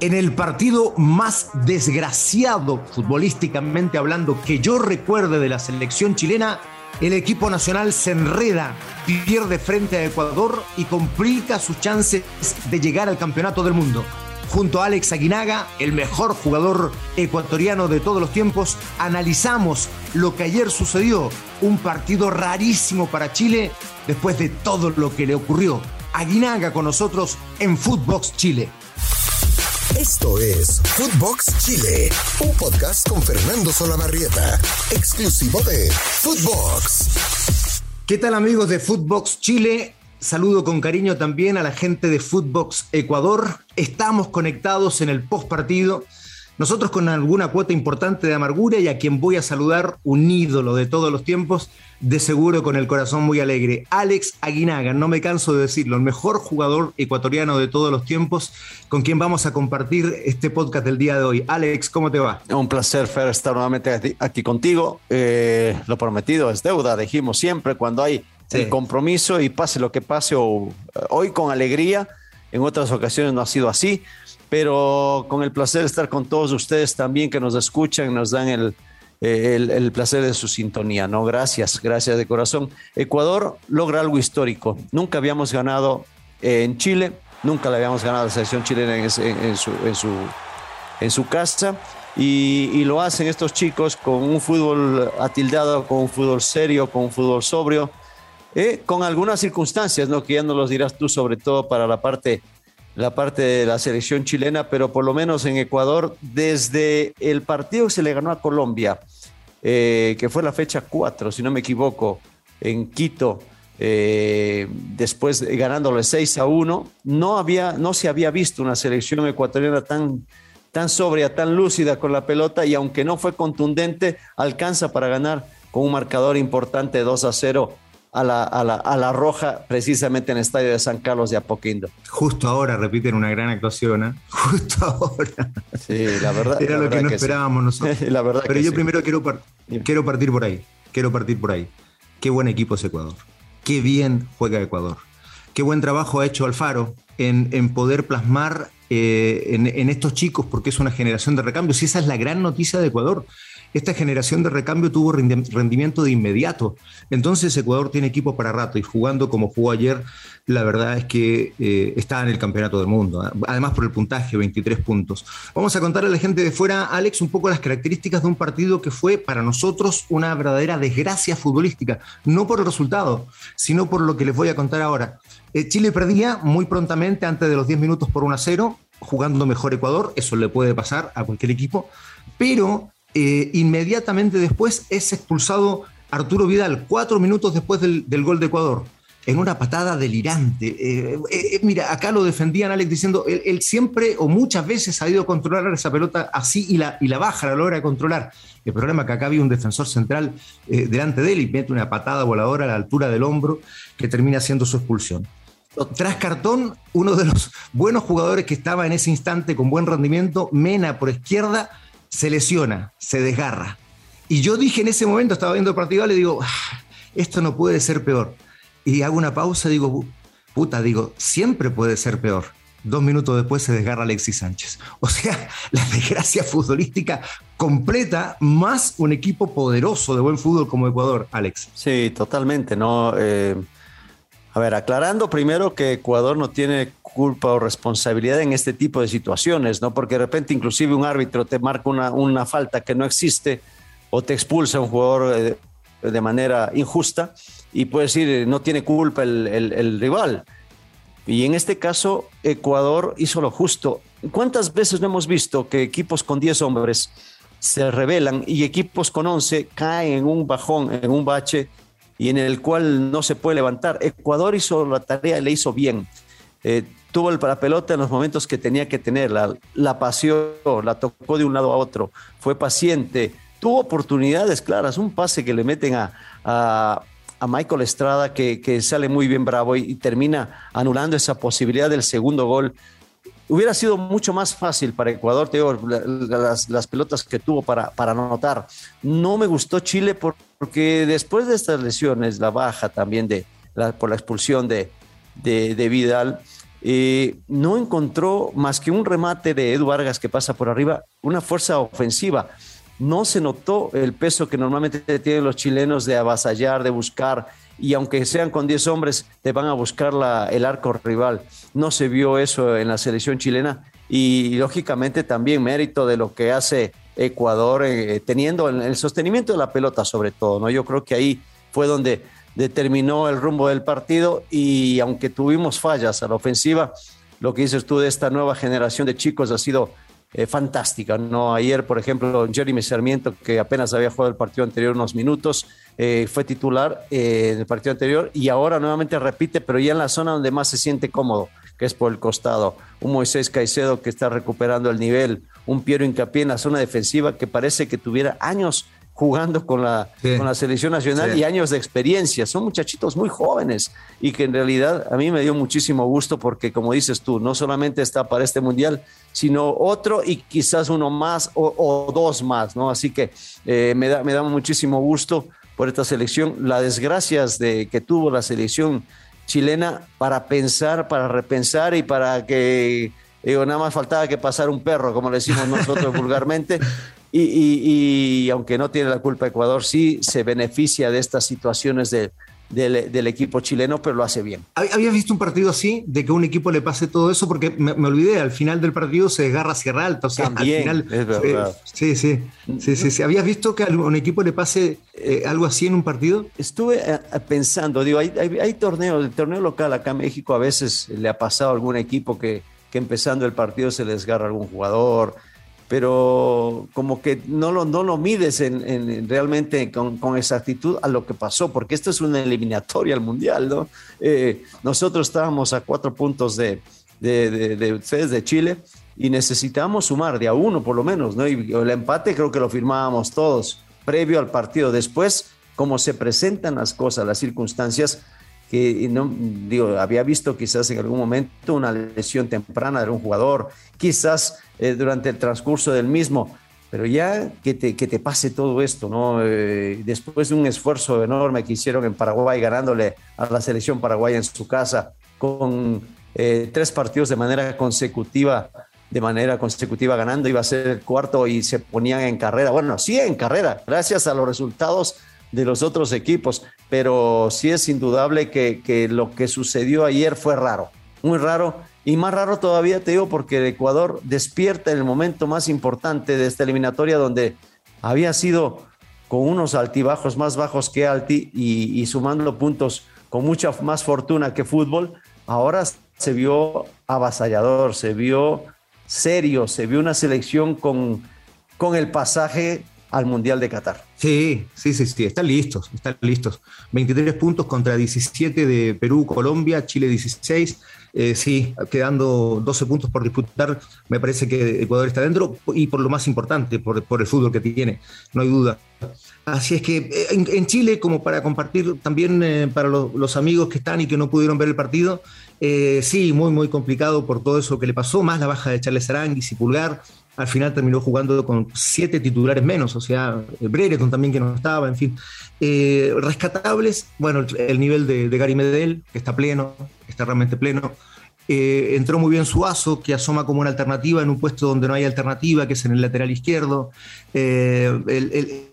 En el partido más desgraciado futbolísticamente hablando que yo recuerde de la selección chilena, el equipo nacional se enreda, pierde frente a Ecuador y complica sus chances de llegar al campeonato del mundo. Junto a Alex Aguinaga, el mejor jugador ecuatoriano de todos los tiempos, analizamos lo que ayer sucedió, un partido rarísimo para Chile después de todo lo que le ocurrió. Aguinaga con nosotros en Footbox Chile. Esto es Footbox Chile, un podcast con Fernando Solabarrieta, exclusivo de Footbox. ¿Qué tal amigos de Footbox Chile? Saludo con cariño también a la gente de Footbox Ecuador. Estamos conectados en el post partido nosotros con alguna cuota importante de amargura y a quien voy a saludar, un ídolo de todos los tiempos, de seguro con el corazón muy alegre. Alex Aguinaga, no me canso de decirlo, el mejor jugador ecuatoriano de todos los tiempos, con quien vamos a compartir este podcast del día de hoy. Alex, ¿cómo te va? Un placer, Fer, estar nuevamente aquí contigo. Eh, lo prometido es deuda, dijimos siempre, cuando hay el compromiso y pase lo que pase, o, hoy con alegría, en otras ocasiones no ha sido así pero con el placer de estar con todos ustedes también que nos escuchan, nos dan el, el, placer de su sintonía, ¿no? Gracias, gracias de corazón. Ecuador logra algo histórico. Nunca habíamos ganado en Chile, nunca le habíamos ganado a la selección chilena en, su, en, su, en su casa. Y, y, lo hacen estos chicos con un fútbol atildado, con un fútbol serio, con un fútbol sobrio, eh, con algunas circunstancias, ¿no? que ya nos los dirás tú, sobre todo para la parte la parte de la selección chilena, pero por lo menos en Ecuador, desde el partido que se le ganó a Colombia, eh, que fue la fecha 4, si no me equivoco, en Quito, eh, después ganándole 6 a 1, no, había, no se había visto una selección ecuatoriana tan, tan sobria, tan lúcida con la pelota y aunque no fue contundente, alcanza para ganar con un marcador importante 2 a 0 a la, a la, a la roja precisamente en el estadio de San Carlos de Apoquindo. Justo ahora repiten una gran actuación, ¿eh? justo ahora. Sí, la verdad. Era lo que no esperábamos nosotros. la verdad Pero yo primero quiero, quiero partir por ahí. Quiero partir por ahí. Qué buen equipo es Ecuador. Qué bien juega Ecuador. Qué buen trabajo ha hecho Alfaro en, en poder plasmar eh, en, en, estos chicos, porque es una generación de recambios. Y esa es la gran noticia de Ecuador esta generación de recambio tuvo rendimiento de inmediato. Entonces Ecuador tiene equipo para rato y jugando como jugó ayer, la verdad es que eh, está en el campeonato del mundo. ¿eh? Además por el puntaje, 23 puntos. Vamos a contarle a la gente de fuera, Alex, un poco las características de un partido que fue para nosotros una verdadera desgracia futbolística. No por el resultado, sino por lo que les voy a contar ahora. Eh, Chile perdía muy prontamente, antes de los 10 minutos por 1 a 0, jugando mejor Ecuador, eso le puede pasar a cualquier equipo, pero eh, inmediatamente después es expulsado Arturo Vidal, cuatro minutos después del, gol de Ecuador, en una patada delirante. Eh, eh, mira, acá lo defendían Alex diciendo, él, siempre o muchas veces ha ido a controlar esa pelota así y la, baja, la logra controlar. El problema es que acá había un defensor central delante de él y mete una patada voladora a la altura del hombro que termina siendo su expulsión. Tras cartón, uno de los buenos jugadores que estaba en ese instante con buen rendimiento, Mena por izquierda, se lesiona, se desgarra. Y yo dije en ese momento, estaba viendo el partido, le digo, ah, esto no puede ser peor. Y hago una pausa, digo, puta, digo, siempre puede ser peor. Dos minutos después se desgarra Alexis Sánchez. O sea, la desgracia futbolística completa, más un equipo poderoso de buen fútbol como Ecuador, Alex. Sí, totalmente, ¿no? Eh, a ver, aclarando primero que Ecuador no tiene culpa o responsabilidad en este tipo de situaciones, ¿no? Porque de repente inclusive un árbitro te marca una, una falta que no existe o te expulsa a un jugador eh, de, manera injusta y puedes decir, no tiene culpa el, el, rival. Y en este caso, Ecuador hizo lo justo. ¿Cuántas veces no hemos visto que equipos con 10 hombres se rebelan y equipos con 11 caen en un bajón, en un bache y en el cual no se puede levantar? Ecuador hizo la tarea y le hizo bien. Eh, tuvo el para pelota en los momentos que tenía que tener, la, la la tocó de un lado a otro, fue paciente, tuvo oportunidades claras, un pase que le meten a, a, Michael Estrada que, que, sale muy bien bravo y, termina anulando esa posibilidad del segundo gol. Hubiera sido mucho más fácil para Ecuador, te digo, las, pelotas que tuvo para, para anotar. No me gustó Chile porque después de estas lesiones, la baja también de, por la expulsión de, de, Vidal, y no encontró más que un remate de Edu Vargas que pasa por arriba, una fuerza ofensiva. No se notó el peso que normalmente tienen los chilenos de avasallar, de buscar, y aunque sean con 10 hombres, te van a buscar la, el arco rival. No se vio eso en la selección chilena y lógicamente también mérito de lo que hace Ecuador eh, teniendo el, el, sostenimiento de la pelota sobre todo, ¿no? Yo creo que ahí fue donde determinó el rumbo del partido y aunque tuvimos fallas a la ofensiva, lo que dices tú de esta nueva generación de chicos ha sido eh, fantástica. ¿no? Ayer, por ejemplo, Jeremy Sarmiento, que apenas había jugado el partido anterior unos minutos, eh, fue titular eh, en el partido anterior y ahora nuevamente repite, pero ya en la zona donde más se siente cómodo, que es por el costado. Un Moisés Caicedo que está recuperando el nivel, un Piero Hincapié en la zona defensiva que parece que tuviera años jugando con la, con la selección nacional y años de experiencia. Son muchachitos muy jóvenes y que en realidad a mí me dio muchísimo gusto porque, como dices tú, no solamente está para este mundial, sino otro y quizás uno más o, dos más, ¿no? Así que eh, me, da, me da muchísimo gusto por esta selección. Las desgracias de, que tuvo la selección chilena para pensar, para repensar y para que Digo, nada más faltaba que pasar un perro, como le decimos nosotros vulgarmente, y, aunque no tiene la culpa Ecuador, sí se beneficia de estas situaciones del, equipo chileno, pero lo hace bien. ¿Habías visto un partido así, de que a un equipo le pase todo eso? Porque me, olvidé, al final del partido se desgarra Sierra Alta. O sea, También, al final, eh, sí, sí, sí, sí, ¿Habías visto que a un equipo le pase eh, algo así en un partido? Estuve eh, pensando, digo, hay, hay, torneos, el torneo local acá en México a veces le ha pasado a algún equipo que, que empezando el partido se le desgarra algún jugador, pero como que no lo, no lo mides en, realmente con, con, exactitud a lo que pasó, porque esto es una eliminatoria al Mundial, ¿no? Eh, nosotros estábamos a cuatro puntos de, de, de, ustedes de Chile y necesitábamos sumar de a uno por lo menos, ¿no? Y el empate creo que lo firmábamos todos previo al partido. Después, como se presentan las cosas, las circunstancias, que no, digo, había visto quizás en algún momento una lesión temprana de un jugador, quizás eh, durante el transcurso del mismo, pero ya que te, que te pase todo esto, ¿no? Eh, después de un esfuerzo enorme que hicieron en Paraguay, ganándole a la selección paraguaya en su casa, con eh, tres partidos de manera consecutiva, de manera consecutiva ganando, iba a ser el cuarto y se ponían en carrera. Bueno, sí, en carrera, gracias a los resultados de los otros equipos, pero sí es indudable que, lo que sucedió ayer fue raro, muy raro y más raro todavía te digo porque Ecuador despierta en el momento más importante de esta eliminatoria donde había sido con unos altibajos más bajos que Alti y, sumando puntos con mucha más fortuna que fútbol, ahora se vio avasallador, se vio serio, se vio una selección con, con el pasaje al Mundial de Qatar. Sí, sí, sí, sí, están listos, están listos. 23 puntos contra 17 de Perú, Colombia, Chile 16. Eh, sí, quedando 12 puntos por disputar, me parece que Ecuador está dentro y por lo más importante, por, el fútbol que tiene, no hay duda. Así es que eh, en, Chile, como para compartir también eh, para los amigos que están y que no pudieron ver el partido, sí, muy, muy complicado por todo eso que le pasó, más la baja de Charles Aranguis y Pulgar, al final terminó jugando con siete titulares menos, o sea, Brereton también que no estaba, en fin. Eh, rescatables, bueno, el, nivel de, Gary Medel, que está pleno, está realmente pleno. Eh, entró muy bien Suazo, que asoma como una alternativa en un puesto donde no hay alternativa, que es en el lateral izquierdo. Eh,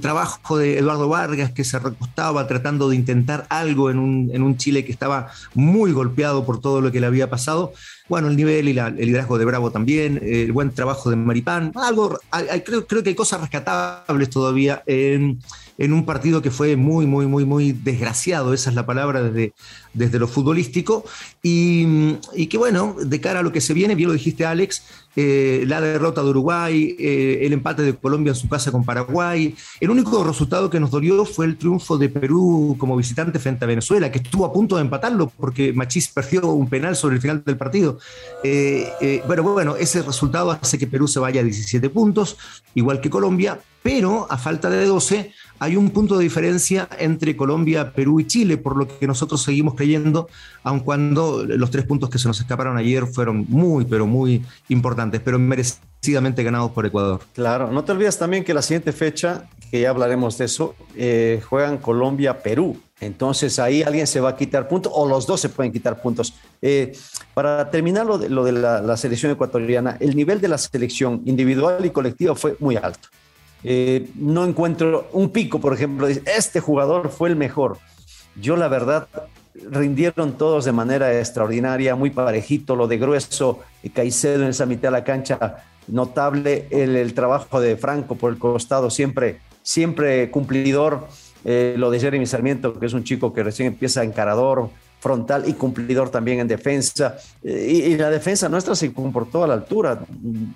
trabajo de Eduardo Vargas, que se recostaba tratando de intentar algo en un, en un, Chile que estaba muy golpeado por todo lo que le había pasado. Bueno, el nivel y el liderazgo de Bravo también, el buen trabajo de Maripán, algo, creo, creo que hay cosas rescatables todavía en, en un partido que fue muy, muy, muy, muy desgraciado, esa es la palabra desde, desde lo futbolístico, y, y que bueno, de cara a lo que se viene, bien lo dijiste Alex, eh, la derrota de Uruguay, eh, el empate de Colombia en su casa con Paraguay. El único resultado que nos dolió fue el triunfo de Perú como visitante frente a Venezuela, que estuvo a punto de empatarlo porque Machís perdió un penal sobre el final del partido. Eh, bueno, bueno, ese resultado hace que Perú se vaya a 17 puntos, igual que Colombia, pero a falta de 12 hay un punto de diferencia entre Colombia, Perú y Chile, por lo que nosotros seguimos creyendo, aun cuando los tres puntos que se nos escaparon ayer fueron muy, pero muy importantes, pero merecidamente ganados por Ecuador. Claro, no te olvides también que la siguiente fecha, que ya hablaremos de eso, eh, juegan Colombia-Perú Entonces ahí alguien se va a quitar puntos o los dos se pueden quitar puntos. Eh, para terminar lo de, lo de la, selección ecuatoriana, el nivel de la selección individual y colectiva fue muy alto. Eh, no encuentro un pico, por ejemplo, este jugador fue el mejor. Yo la verdad rindieron todos de manera extraordinaria, muy parejito, lo de grueso, y Caicedo en esa mitad de la cancha, notable el, trabajo de Franco por el costado, siempre, siempre cumplidor. Eh, lo de Jeremy Sarmiento, que es un chico que recién empieza encarador, frontal y cumplidor también en defensa. Eh, y, y, la defensa nuestra se comportó a la altura.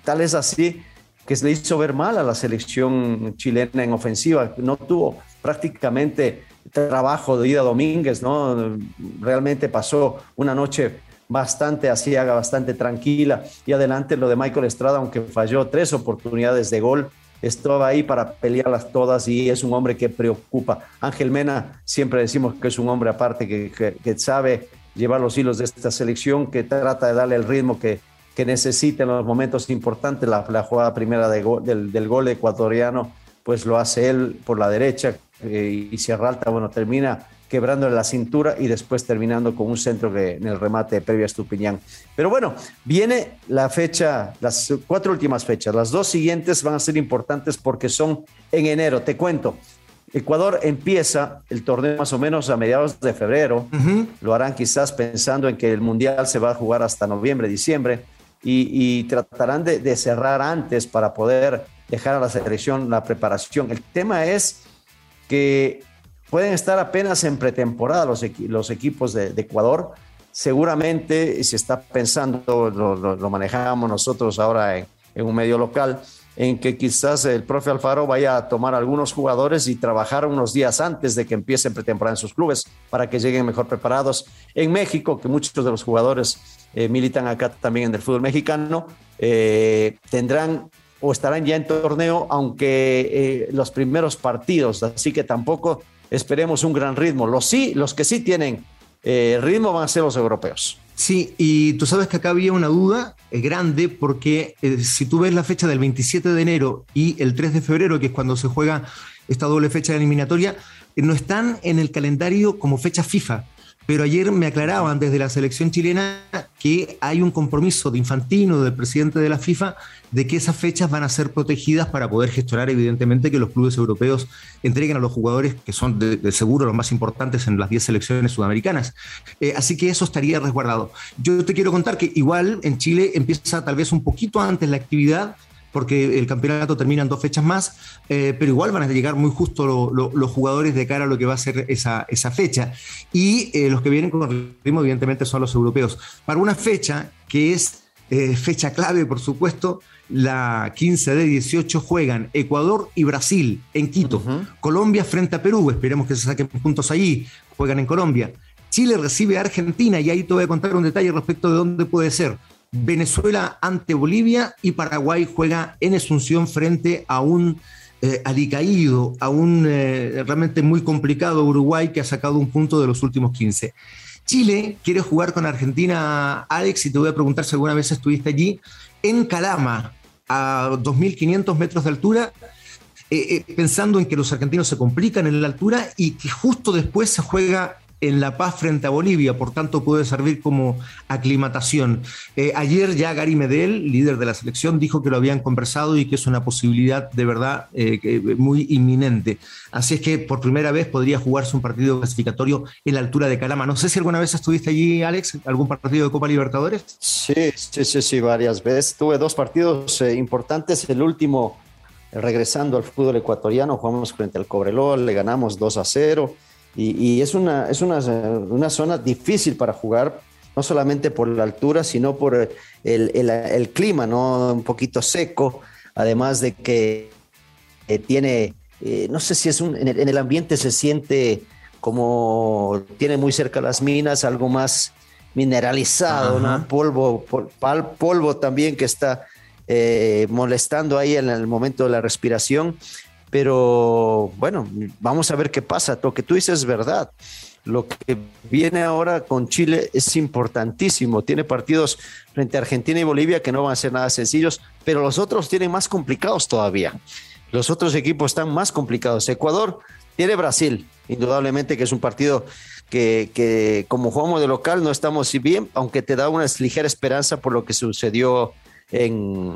Tal es así que se le hizo ver mal a la selección chilena en ofensiva. No tuvo prácticamente trabajo de Ida Domínguez, ¿no? Realmente pasó una noche bastante asiaga, bastante tranquila. Y adelante lo de Michael Estrada, aunque falló tres oportunidades de gol, estaba ahí para pelearlas todas y es un hombre que preocupa. Ángel Mena, siempre decimos que es un hombre aparte que, que, sabe llevar los hilos de esta selección, que trata de darle el ritmo que, que necesita en los momentos importantes. La, la jugada primera de del, del, gol ecuatoriano, pues lo hace él por la derecha eh, y Sierra Alta, bueno, termina quebrándole la cintura y después terminando con un centro que en el remate previo a Estupiñán. Pero bueno, viene la fecha, las cuatro últimas fechas. Las dos siguientes van a ser importantes porque son en enero. Te cuento. Ecuador empieza el torneo más o menos a mediados de febrero. Lo harán quizás pensando en que el Mundial se va a jugar hasta noviembre, diciembre. Y, tratarán de, de cerrar antes para poder dejar a la selección la preparación. El tema es que pueden estar apenas en pretemporada los, equipos de, Ecuador. Seguramente se está pensando, lo, manejamos nosotros ahora en, un medio local, en que quizás el profe Alfaro vaya a tomar algunos jugadores y trabajar unos días antes de que empiecen pretemporada en sus clubes para que lleguen mejor preparados. En México, que muchos de los jugadores eh, militan acá también en el fútbol mexicano, eh, tendrán o estarán ya en torneo, aunque eh, los primeros partidos, así que tampoco esperemos un gran ritmo. Los, sí, los que sí tienen eh, ritmo van a ser los europeos. Sí, y tú sabes que acá había una duda eh, grande porque eh, si tú ves la fecha del 27 de enero y el 3 de febrero, que es cuando se juega esta doble fecha de eliminatoria, no están en el calendario como fecha FIFA pero ayer me aclaraban desde la selección chilena que hay un compromiso de Infantino, del presidente de la FIFA, de que esas fechas van a ser protegidas para poder gestionar, evidentemente, que los clubes europeos entreguen a los jugadores que son de, seguro los más importantes en las 10 selecciones sudamericanas. Eh, así que eso estaría resguardado. Yo te quiero contar que igual en Chile empieza tal vez un poquito antes la actividad porque el campeonato termina en dos fechas más, eh, pero igual van a llegar muy justo los jugadores de cara a lo que va a ser esa, esa fecha. Y eh, los que vienen con ritmo, evidentemente, son los europeos. Para una fecha que es eh, fecha clave, por supuesto, la 15 de 18 juegan Ecuador y Brasil en Quito. Colombia frente a Perú, esperemos que se saquen puntos allí, juegan en Colombia. Chile recibe a Argentina y ahí te voy a contar un detalle respecto de dónde puede ser. Venezuela ante Bolivia y Paraguay juega en Asunción frente a un eh, alicaído, a un eh, realmente muy complicado Uruguay que ha sacado un punto de los últimos 15. Chile quiere jugar con Argentina, Alex, y te voy a preguntar si alguna vez estuviste allí, en Calama, a 2.500 metros de altura, eh, pensando en que los argentinos se complican en la altura y que justo después se juega en La Paz frente a Bolivia, por tanto puede servir como aclimatación. Eh, ayer ya Gary Medel, líder de la selección, dijo que lo habían conversado y que es una posibilidad de verdad eh, muy inminente. Así es que por primera vez podría jugarse un partido clasificatorio en la altura de Calama. No sé si alguna vez estuviste allí, Alex, algún partido de Copa Libertadores. Sí, sí, sí, sí varias veces. Tuve dos partidos eh, importantes. El último, regresando al fútbol ecuatoriano, jugamos frente al Cobreloa, le ganamos 2 a 0 y, es, una, es una, una, zona difícil para jugar, no solamente por la altura, sino por el, el, el clima, ¿no? Un poquito seco, además de que eh, tiene, eh, no sé si es un, en el, ambiente se siente como tiene muy cerca las minas, algo más mineralizado, ¿no? Polvo, polvo también que está eh, molestando ahí en el momento de la respiración. Pero bueno, vamos a ver qué pasa. Lo que tú dices es verdad. Lo que viene ahora con Chile es importantísimo. Tiene partidos frente a Argentina y Bolivia que no van a ser nada sencillos, pero los otros tienen más complicados todavía. Los otros equipos están más complicados. Ecuador tiene Brasil, indudablemente que es un partido que, que como jugamos de local no estamos bien, aunque te da una ligera esperanza por lo que sucedió en,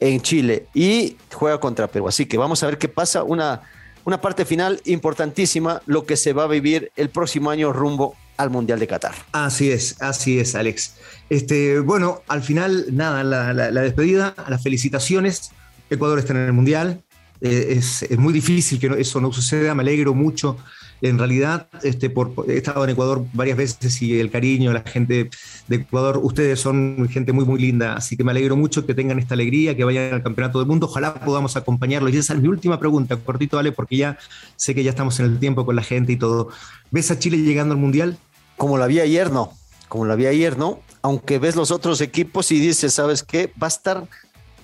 en Chile y juega contra Perú. Así que vamos a ver qué pasa. Una, una parte final importantísima, lo que se va a vivir el próximo año rumbo al Mundial de Qatar. Así es, así es, Alex. Este, bueno, al final, nada, la, despedida, las felicitaciones. Ecuador está en el Mundial. Eh, es, muy difícil que eso no suceda. Me alegro mucho en realidad, este, por, he estado en Ecuador varias veces y el cariño, la gente de Ecuador, ustedes son gente muy, muy linda, así que me alegro mucho que tengan esta alegría, que vayan al Campeonato del Mundo, ojalá podamos acompañarlos. Y esa es mi última pregunta, cortito, Ale, porque ya sé que ya estamos en el tiempo con la gente y todo. ¿Ves a Chile llegando al Mundial? Como la vi ayer, no. Como la vi ayer, no. Aunque ves los otros equipos y dices, ¿sabes qué? Va a estar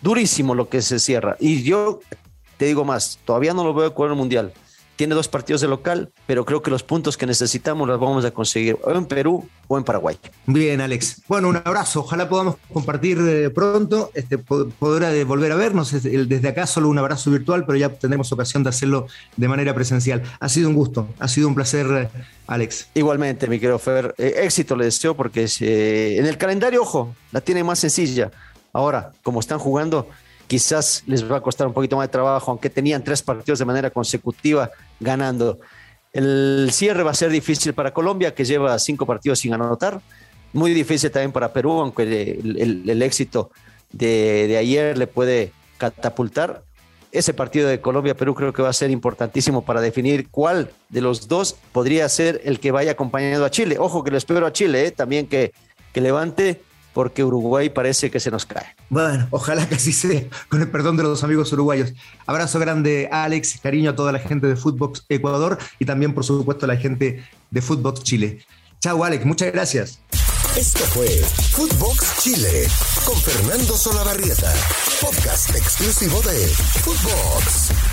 durísimo lo que se cierra. Y yo te digo más, todavía no lo veo con el Mundial tiene dos partidos de local, pero creo que los puntos que necesitamos los vamos a conseguir o en Perú o en Paraguay. Bien, Alex. Bueno, un abrazo. Ojalá podamos compartir eh, pronto. Este, podrá volver a vernos. Desde acá solo un abrazo virtual, pero ya tendremos ocasión de hacerlo de manera presencial. Ha sido un gusto, ha sido un placer, eh, Alex. Igualmente, mi querido Fer. Eh, éxito le deseo porque en el calendario, ojo, la tiene más sencilla. Ahora, como están jugando, quizás les va a costar un poquito más de trabajo, aunque tenían tres partidos de manera consecutiva ganando. El cierre va a ser difícil para Colombia, que lleva cinco partidos sin anotar. Muy difícil también para Perú, aunque el, éxito de, de, ayer le puede catapultar. Ese partido de Colombia-Perú creo que va a ser importantísimo para definir cuál de los dos podría ser el que vaya acompañando a Chile. Ojo que le espero a Chile, ¿eh? también que, que levante porque Uruguay parece que se nos cae. Bueno, ojalá que así sea, con el perdón de los amigos uruguayos. Abrazo grande, Alex, cariño a toda la gente de Footbox Ecuador y también, por supuesto, a la gente de Footbox Chile. Chao, Alex, muchas gracias. Esto fue Footbox Chile con Fernando Solabarrieta, podcast exclusivo de Footbox.